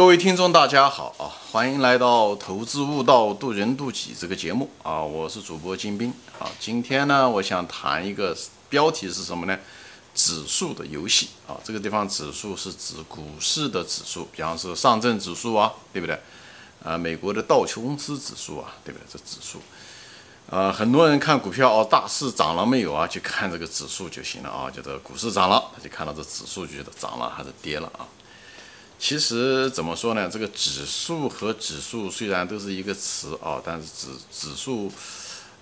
各位听众，大家好啊！欢迎来到《投资悟道，渡人渡己》这个节目啊！我是主播金兵啊！今天呢，我想谈一个标题是什么呢？指数的游戏啊！这个地方指数是指股市的指数，比方说上证指数啊，对不对？啊，美国的道琼斯指数啊，对不对？这指数，啊，很多人看股票哦，大势涨了没有啊？就看这个指数就行了啊！觉得股市涨了，他就看到这指数，觉得涨了还是跌了啊？其实怎么说呢？这个指数和指数虽然都是一个词啊，但是指指数，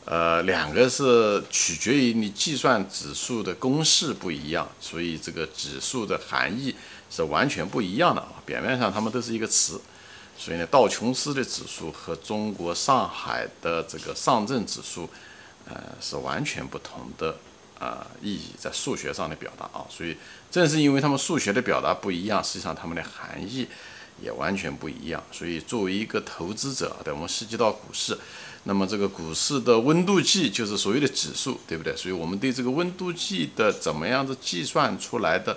呃，两个是取决于你计算指数的公式不一样，所以这个指数的含义是完全不一样的啊。表面上它们都是一个词，所以呢，道琼斯的指数和中国上海的这个上证指数，呃，是完全不同的。啊，意义在数学上的表达啊，所以正是因为他们数学的表达不一样，实际上他们的含义也完全不一样。所以作为一个投资者，对我们涉及到股市，那么这个股市的温度计就是所谓的指数，对不对？所以我们对这个温度计的怎么样子计算出来的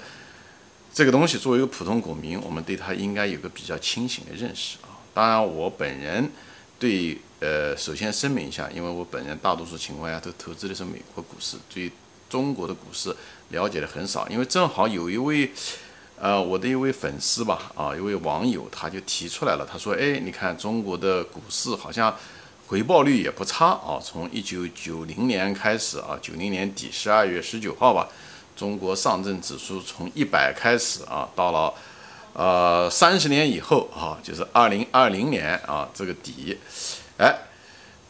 这个东西，作为一个普通股民，我们对它应该有个比较清醒的认识啊。当然，我本人对呃，首先声明一下，因为我本人大多数情况下都投资的是美国股市，对。中国的股市了解的很少，因为正好有一位，呃，我的一位粉丝吧，啊，一位网友他就提出来了，他说，哎，你看中国的股市好像回报率也不差啊，从一九九零年开始啊，九零年底十二月十九号吧，中国上证指数从一百开始啊，到了呃三十年以后啊，就是二零二零年啊这个底，哎。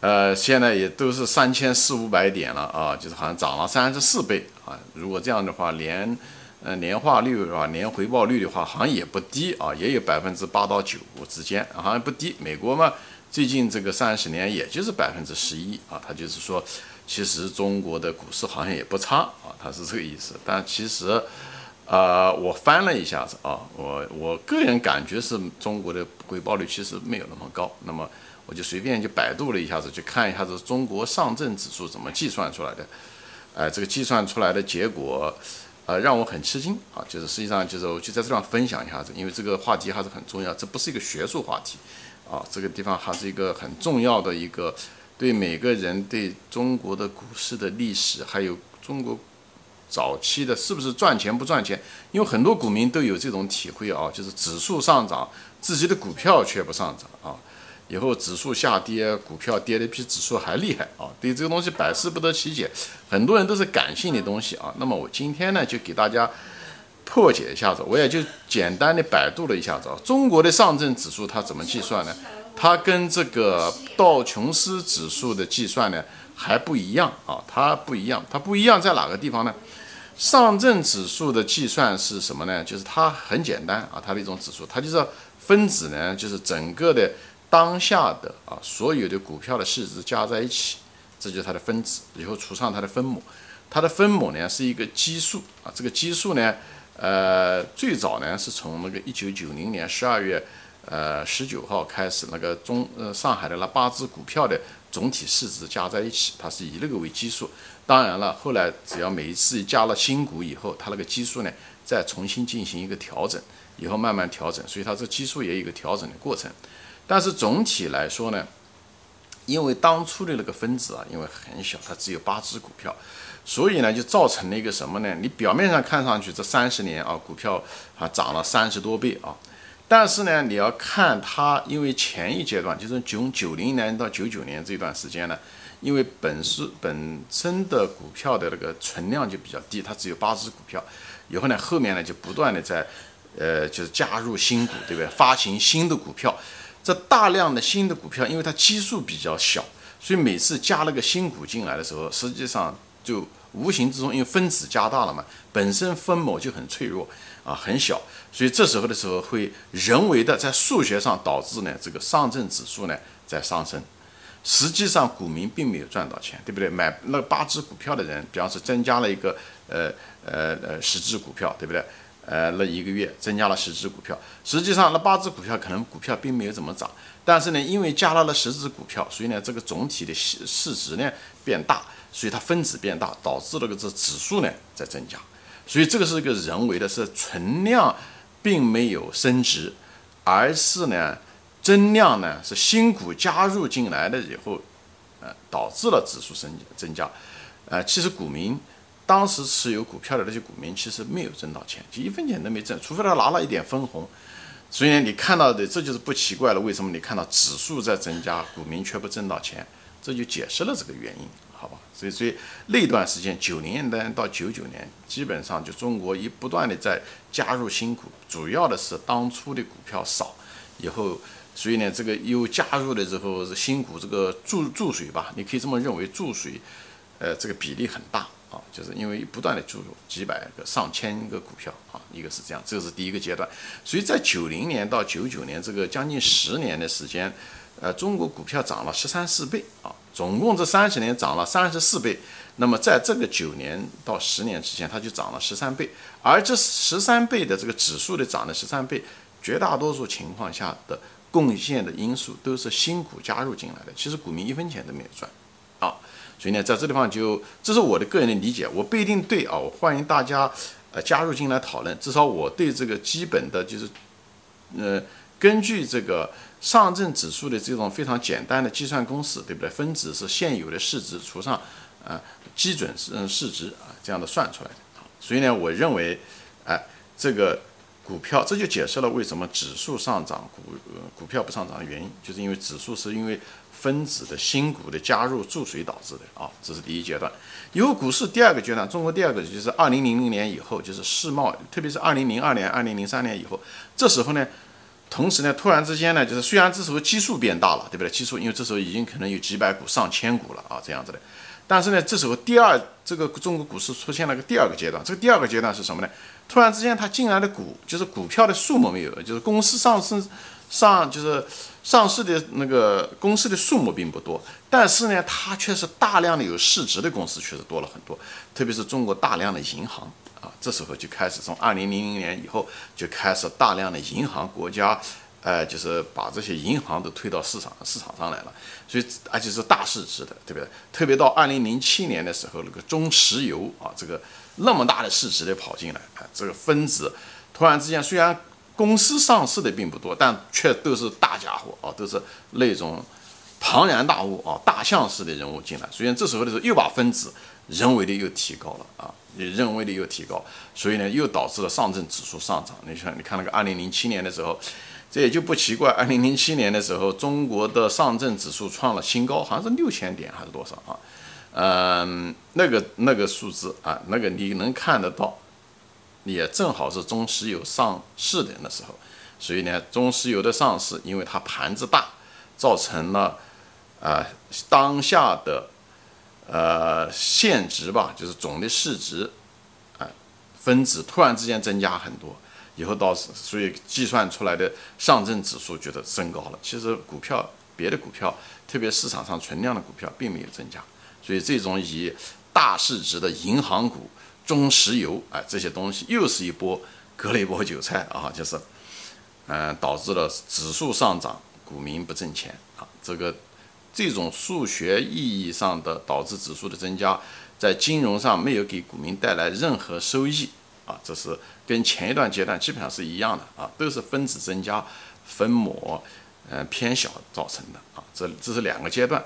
呃，现在也都是三千四五百点了啊，就是好像涨了三十四倍啊。如果这样的话，年呃年化率是吧，年回报率的话，好像也不低啊，也有百分之八到九之间，好像不低。美国嘛，最近这个三十年也就是百分之十一啊，他就是说，其实中国的股市好像也不差啊，他是这个意思。但其实，呃，我翻了一下子啊，我我个人感觉是中国的回报率其实没有那么高。那么。我就随便就百度了一下子，去看一下子中国上证指数怎么计算出来的，哎，这个计算出来的结果，呃，让我很吃惊啊！就是实际上就是我就在这上分享一下子，因为这个话题还是很重要，这不是一个学术话题，啊，这个地方还是一个很重要的一个对每个人对中国的股市的历史，还有中国早期的是不是赚钱不赚钱？因为很多股民都有这种体会啊，就是指数上涨，自己的股票却不上涨啊。以后指数下跌，股票跌的比指数还厉害啊！对这个东西百思不得其解，很多人都是感性的东西啊。那么我今天呢，就给大家破解一下子，我也就简单的百度了一下子啊，中国的上证指数它怎么计算呢？它跟这个道琼斯指数的计算呢还不一样啊，它不一样，它不一样在哪个地方呢？上证指数的计算是什么呢？就是它很简单啊，它的一种指数，它就是分子呢，就是整个的。当下的啊，所有的股票的市值加在一起，这就是它的分子，以后除上它的分母，它的分母呢是一个基数啊。这个基数呢，呃，最早呢是从那个一九九零年十二月呃十九号开始，那个中呃上海的那八只股票的总体市值加在一起，它是以那个为基数。当然了，后来只要每一次加了新股以后，它那个基数呢再重新进行一个调整，以后慢慢调整，所以它这基数也有一个调整的过程。但是总体来说呢，因为当初的那个分子啊，因为很小，它只有八只股票，所以呢就造成了一个什么呢？你表面上看上去这三十年啊，股票啊涨了三十多倍啊，但是呢你要看它，因为前一阶段就是从九零年到九九年这段时间呢，因为本是本身的股票的那个存量就比较低，它只有八只股票，以后呢后面呢就不断的在呃就是加入新股，对不对？发行新的股票。这大量的新的股票，因为它基数比较小，所以每次加了个新股进来的时候，实际上就无形之中，因为分子加大了嘛，本身分母就很脆弱啊，很小，所以这时候的时候会人为的在数学上导致呢，这个上证指数呢在上升，实际上股民并没有赚到钱，对不对？买那八只股票的人，比方说增加了一个呃呃呃十只股票，对不对？呃，那一个月增加了十只股票，实际上那八只股票可能股票并没有怎么涨，但是呢，因为加了了十只股票，所以呢，这个总体的市值呢变大，所以它分子变大，导致了个这指数呢在增加，所以这个是一个人为的，是存量并没有升值，而是呢增量呢是新股加入进来了以后，呃，导致了指数升增加。呃，其实股民当时持有股票的那些股民其实没有挣到钱，就一分钱都没挣，除非他拿了一点分红。所以呢，你看到的这就是不奇怪了。为什么你看到指数在增加，股民却不挣到钱？这就解释了这个原因，好吧？所以，所以那段时间，九零年代到九九年，基本上就中国一不断的在加入新股，主要的是当初的股票少，以后，所以呢，这个又加入了之后，新股这个注注水吧，你可以这么认为，注水，呃，这个比例很大。啊，就是因为不断的注入几百个、上千个股票啊，一个是这样，这是第一个阶段。所以在九零年到九九年这个将近十年的时间，呃，中国股票涨了十三四倍啊，总共这三十年涨了三十四倍。那么在这个九年到十年之间，它就涨了十三倍。而这十三倍的这个指数的涨了十三倍，绝大多数情况下的贡献的因素都是新股加入进来的，其实股民一分钱都没有赚。所以呢，在这地方就这是我的个人的理解，我不一定对啊，我欢迎大家呃加入进来讨论。至少我对这个基本的就是，呃，根据这个上证指数的这种非常简单的计算公式，对不对？分子是现有的市值除上啊基准市市值啊这样的算出来的。所以呢，我认为，哎，这个股票这就解释了为什么指数上涨，股股票不上涨的原因，就是因为指数是因为。分子的新股的加入注水导致的啊，这是第一阶段。以后股市第二个阶段，中国第二个就是二零零零年以后，就是世贸，特别是二零零二年、二零零三年以后，这时候呢，同时呢，突然之间呢，就是虽然这时候基数变大了，对不对？基数因为这时候已经可能有几百股、上千股了啊，这样子的。但是呢，这时候第二这个中国股市出现了个第二个阶段，这个第二个阶段是什么呢？突然之间它进来的股就是股票的数目没有，就是公司上市。上就是上市的那个公司的数目并不多，但是呢，它却是大量的有市值的公司确实多了很多，特别是中国大量的银行啊，这时候就开始从二零零零年以后就开始大量的银行国家，呃，就是把这些银行都推到市场市场上来了，所以而且是大市值的，对不对？特别到二零零七年的时候，那个中石油啊，这个那么大的市值的跑进来啊，这个分子突然之间虽然。公司上市的并不多，但却都是大家伙啊，都是那种庞然大物啊，大象式的人物进来。所以这时候的时候又把分子人为的又提高了啊，也人为的又提高，所以呢又导致了上证指数上涨。你看，你看那个二零零七年的时候，这也就不奇怪。二零零七年的时候，中国的上证指数创了新高，好像是六千点还是多少啊？嗯，那个那个数字啊，那个你能看得到。也正好是中石油上市的那时候，所以呢，中石油的上市，因为它盘子大，造成了啊当下的呃现值吧，就是总的市值啊分子突然之间增加很多，以后到所以计算出来的上证指数觉得升高了。其实股票别的股票，特别市场上存量的股票并没有增加，所以这种以大市值的银行股。中石油啊，这些东西又是一波割了一波韭菜啊，就是，嗯，导致了指数上涨，股民不挣钱啊。这个这种数学意义上的导致指数的增加，在金融上没有给股民带来任何收益啊。这是跟前一段阶段基本上是一样的啊，都是分子增加，分母嗯偏小造成的啊。这这是两个阶段。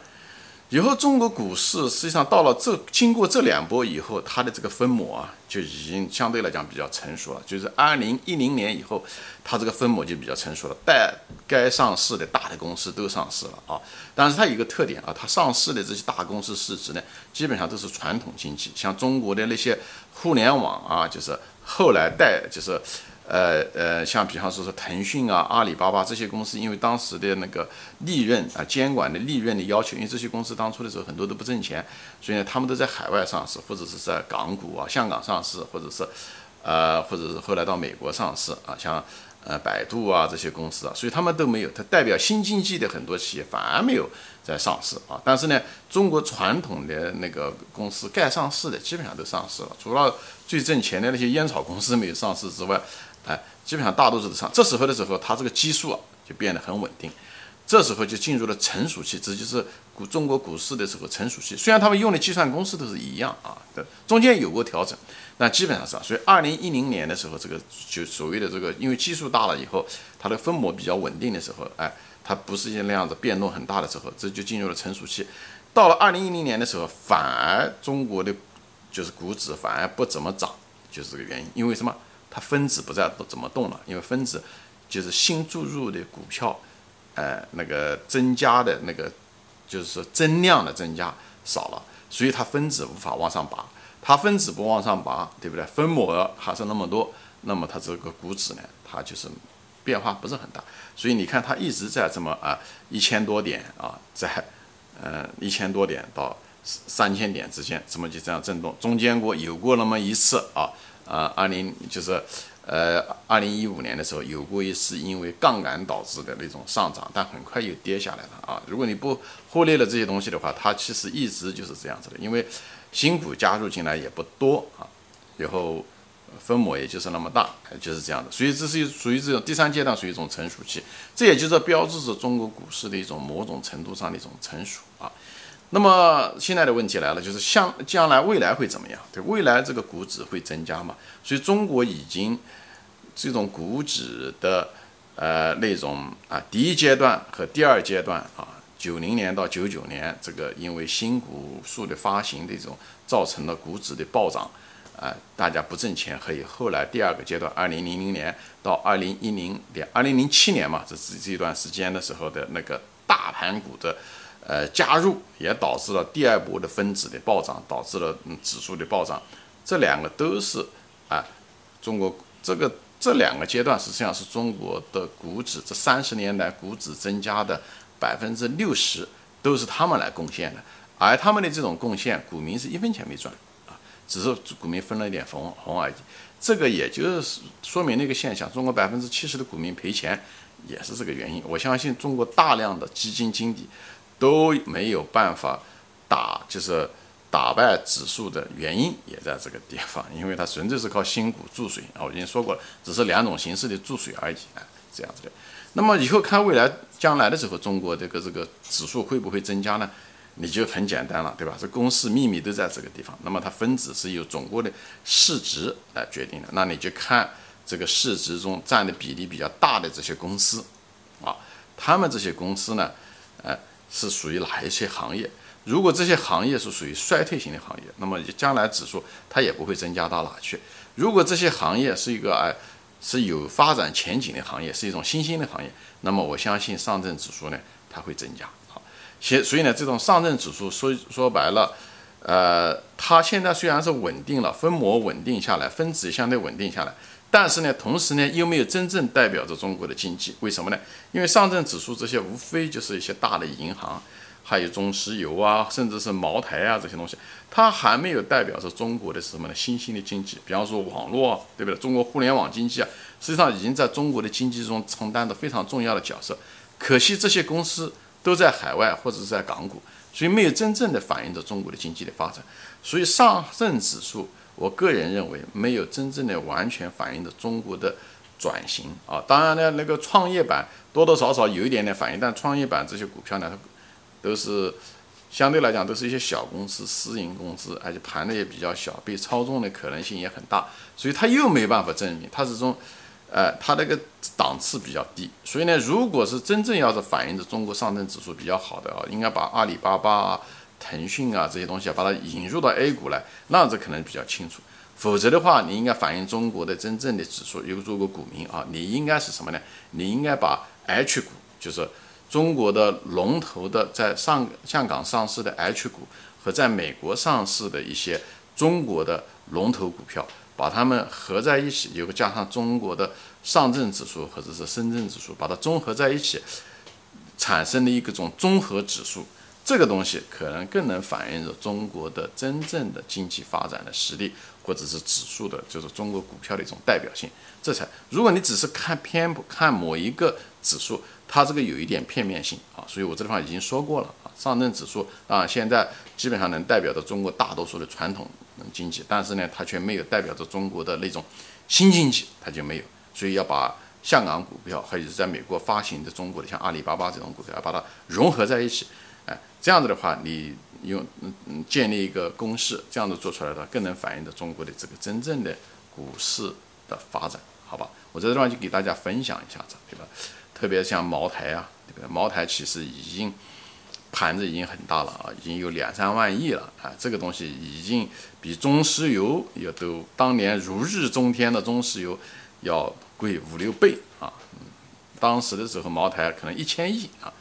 以后中国股市实际上到了这经过这两波以后，它的这个分母啊就已经相对来讲比较成熟了。就是二零一零年以后，它这个分母就比较成熟了，带该上市的大的公司都上市了啊。但是它有一个特点啊，它上市的这些大公司市值呢，基本上都是传统经济，像中国的那些互联网啊，就是后来带就是。呃呃，像比方说说腾讯啊、阿里巴巴这些公司，因为当时的那个利润啊、监管的利润的要求，因为这些公司当初的时候很多都不挣钱，所以呢，他们都在海外上市，或者是在港股啊、香港上市，或者是呃，或者是后来到美国上市啊，像呃百度啊这些公司啊，所以他们都没有，它代表新经济的很多企业反而没有在上市啊。但是呢，中国传统的那个公司该上市的基本上都上市了，除了最挣钱的那些烟草公司没有上市之外。哎，基本上大多数都上。这时候的时候，它这个基数啊就变得很稳定。这时候就进入了成熟期，这就是股中国股市的时候成熟期。虽然他们用的计算公式都是一样啊，的中间有过调整，但基本上是啊。所以二零一零年的时候，这个就所谓的这个，因为基数大了以后，它的分母比较稳定的时候，哎，它不是那样子变动很大的时候，这就进入了成熟期。到了二零一零年的时候，反而中国的就是股指反而不怎么涨，就是这个原因。因为什么？它分子不再怎么动了，因为分子就是新注入的股票。呃，那个增加的那个，就是说增量的增加少了，所以它分子无法往上拔，它分子不往上拔，对不对？分母还是那么多，那么它这个股指呢，它就是变化不是很大，所以你看它一直在这么啊一千多点啊，在呃一千多点到三千点之间，怎么就这样震动？中间过有过那么一次啊啊，二零就是。呃，二零一五年的时候有过一次因为杠杆导致的那种上涨，但很快又跌下来了啊。如果你不忽略了这些东西的话，它其实一直就是这样子的，因为新股加入进来也不多啊，然后分母也就是那么大，就是这样的。所以这是属于这种第三阶段，属于一种成熟期，这也就是标志着中国股市的一种某种程度上的一种成熟啊。那么现在的问题来了，就是像将来未来会怎么样？对未来这个股指会增加嘛？所以中国已经这种股指的呃那种啊第一阶段和第二阶段啊，九零年到九九年这个因为新股数的发行的这种造成了股指的暴涨啊，大家不挣钱，可以后来第二个阶段二零零零年到二零一零年二零零七年嘛，这是这段时间的时候的那个大盘股的。呃，加入也导致了第二波的分子的暴涨，导致了嗯指数的暴涨，这两个都是啊，中国这个这两个阶段实际上是中国的股指这三十年来股指增加的百分之六十都是他们来贡献的，而他们的这种贡献，股民是一分钱没赚啊，只是股民分了一点红红而已，这个也就是说明那个现象，中国百分之七十的股民赔钱也是这个原因。我相信中国大量的基金经理。都没有办法打，就是打败指数的原因也在这个地方，因为它纯粹是靠新股注水啊，我已经说过了，只是两种形式的注水而已啊，这样子的。那么以后看未来将来的时候，中国这个这个指数会不会增加呢？你就很简单了，对吧？这公式秘密都在这个地方。那么它分子是由总国的市值来决定的，那你就看这个市值中占的比例比较大的这些公司啊，他们这些公司呢，呃。是属于哪一些行业？如果这些行业是属于衰退型的行业，那么将来指数它也不会增加到哪去。如果这些行业是一个哎是有发展前景的行业，是一种新兴的行业，那么我相信上证指数呢它会增加。好，所所以呢，这种上证指数说说白了，呃，它现在虽然是稳定了，分母稳定下来，分子相对稳定下来。但是呢，同时呢，又没有真正代表着中国的经济，为什么呢？因为上证指数这些无非就是一些大的银行，还有中石油啊，甚至是茅台啊这些东西，它还没有代表着中国的什么呢？新兴的经济，比方说网络，对不对？中国互联网经济啊，实际上已经在中国的经济中承担着非常重要的角色。可惜这些公司都在海外或者是在港股，所以没有真正的反映着中国的经济的发展。所以上证指数。我个人认为没有真正的完全反映的中国的转型啊，当然呢，那个创业板多多少少有一点点反应，但创业板这些股票呢，它都是相对来讲都是一些小公司、私营公司，而且盘的也比较小，被操纵的可能性也很大，所以它又没办法证明它是从，呃，它那个档次比较低，所以呢，如果是真正要是反映着中国上证指数比较好的啊，应该把阿里巴巴。腾讯啊，这些东西啊，把它引入到 A 股来，那这可能比较清楚。否则的话，你应该反映中国的真正的指数。如果做个股民啊，你应该是什么呢？你应该把 H 股，就是中国的龙头的在上香港上市的 H 股和在美国上市的一些中国的龙头股票，把它们合在一起，有个加上中国的上证指数或者是深圳指数，把它综合在一起，产生的一个种综合指数。这个东西可能更能反映着中国的真正的经济发展的实力，或者是指数的，就是中国股票的一种代表性。这才，如果你只是看偏不看某一个指数，它这个有一点片面性啊。所以我这地方已经说过了啊，上证指数啊，现在基本上能代表着中国大多数的传统经济，但是呢，它却没有代表着中国的那种新经济，它就没有。所以要把香港股票，还有是在美国发行的中国的像阿里巴巴这种股票，把它融合在一起，哎，这样子的话，你用嗯嗯建立一个公式，这样子做出来的，更能反映的中国的这个真正的股市的发展，好吧？我在这地方就给大家分享一下子，对吧？特别像茅台啊，对不对？茅台其实已经盘子已经很大了啊，已经有两三万亿了啊，这个东西已经比中石油也都当年如日中天的中石油要贵五六倍啊。当时的时候，茅台可能一千亿啊，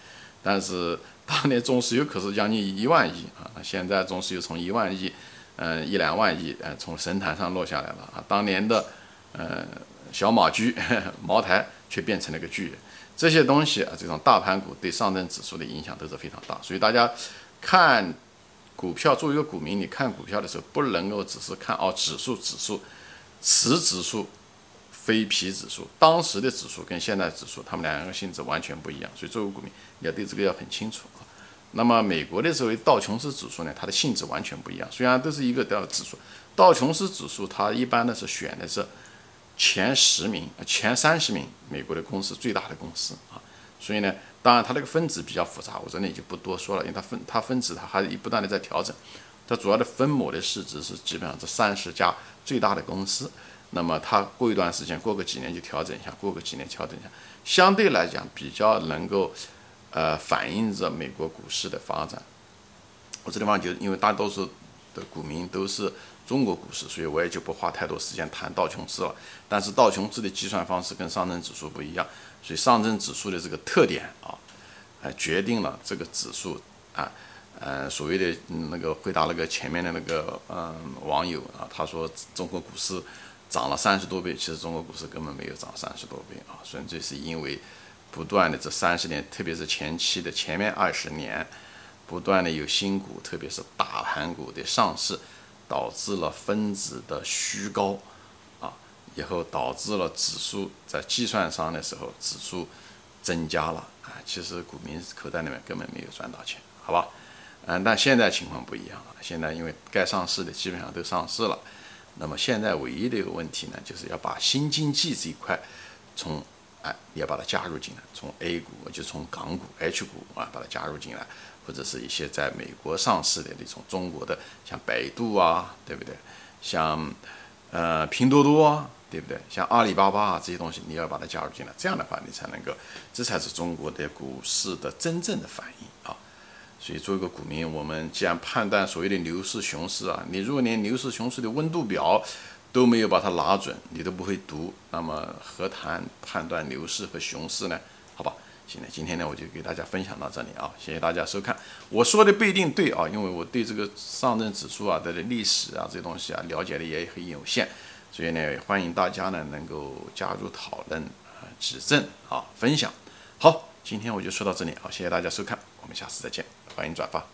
但是当年中石油可是将近一万亿啊。现在中石油从一万亿，嗯，一两万亿，呃，从神坛上落下来了啊。当年的，呃，小马驹 茅台却变成了个巨人。这些东西啊，这种大盘股对上证指数的影响都是非常大，所以大家看股票，作为一个股民，你看股票的时候，不能够只是看哦指数，指数，此指数非皮指数，当时的指数跟现在指数，它们两个性质完全不一样，所以作为股民，你要对这个要很清楚啊。那么美国的所谓道琼斯指数呢，它的性质完全不一样，虽然都是一个道指数，道琼斯指数它一般呢是选的是。前十名、前三十名美国的公司最大的公司啊，所以呢，当然它这个分子比较复杂，我这里就不多说了，因为它分它分子它还一不断的在调整，它主要的分母的市值是基本上这三十家最大的公司，那么它过一段时间，过个几年就调整一下，过个几年调整一下，相对来讲比较能够呃反映着美国股市的发展。我这地方就因为大多数的股民都是。中国股市，所以我也就不花太多时间谈道琼斯了。但是道琼斯的计算方式跟上证指数不一样，所以上证指数的这个特点啊，呃，决定了这个指数啊，呃，所谓的那个回答那个前面的那个嗯网友啊，他说中国股市涨了三十多倍，其实中国股市根本没有涨三十多倍啊，纯粹是因为不断的这三十年，特别是前期的前面二十年，不断的有新股，特别是大盘股的上市。导致了分子的虚高，啊，以后导致了指数在计算上的时候指数增加了，啊，其实股民口袋里面根本没有赚到钱，好吧？嗯，但现在情况不一样了，现在因为该上市的基本上都上市了，那么现在唯一的一个问题呢，就是要把新经济这一块从，哎，要把它加入进来，从 A 股就从港股 H 股啊把它加入进来。或者是一些在美国上市的那种中国的，像百度啊，对不对？像呃拼多多啊，对不对？像阿里巴巴啊这些东西，你要把它加入进来，这样的话你才能够，这才是中国的股市的真正的反应。所以作为一个股民，我们既然判断所谓的牛市、熊市啊，你如果连牛市、熊市的温度表都没有把它拿准，你都不会读，那么何谈判断牛市和熊市呢？好吧。行了，今天呢我就给大家分享到这里啊，谢谢大家收看。我说的不一定对啊，因为我对这个上证指数啊的历史啊这些东西啊了解的也很有限，所以呢欢迎大家呢能够加入讨论啊、指正啊、分享。好，今天我就说到这里啊，谢谢大家收看，我们下次再见，欢迎转发。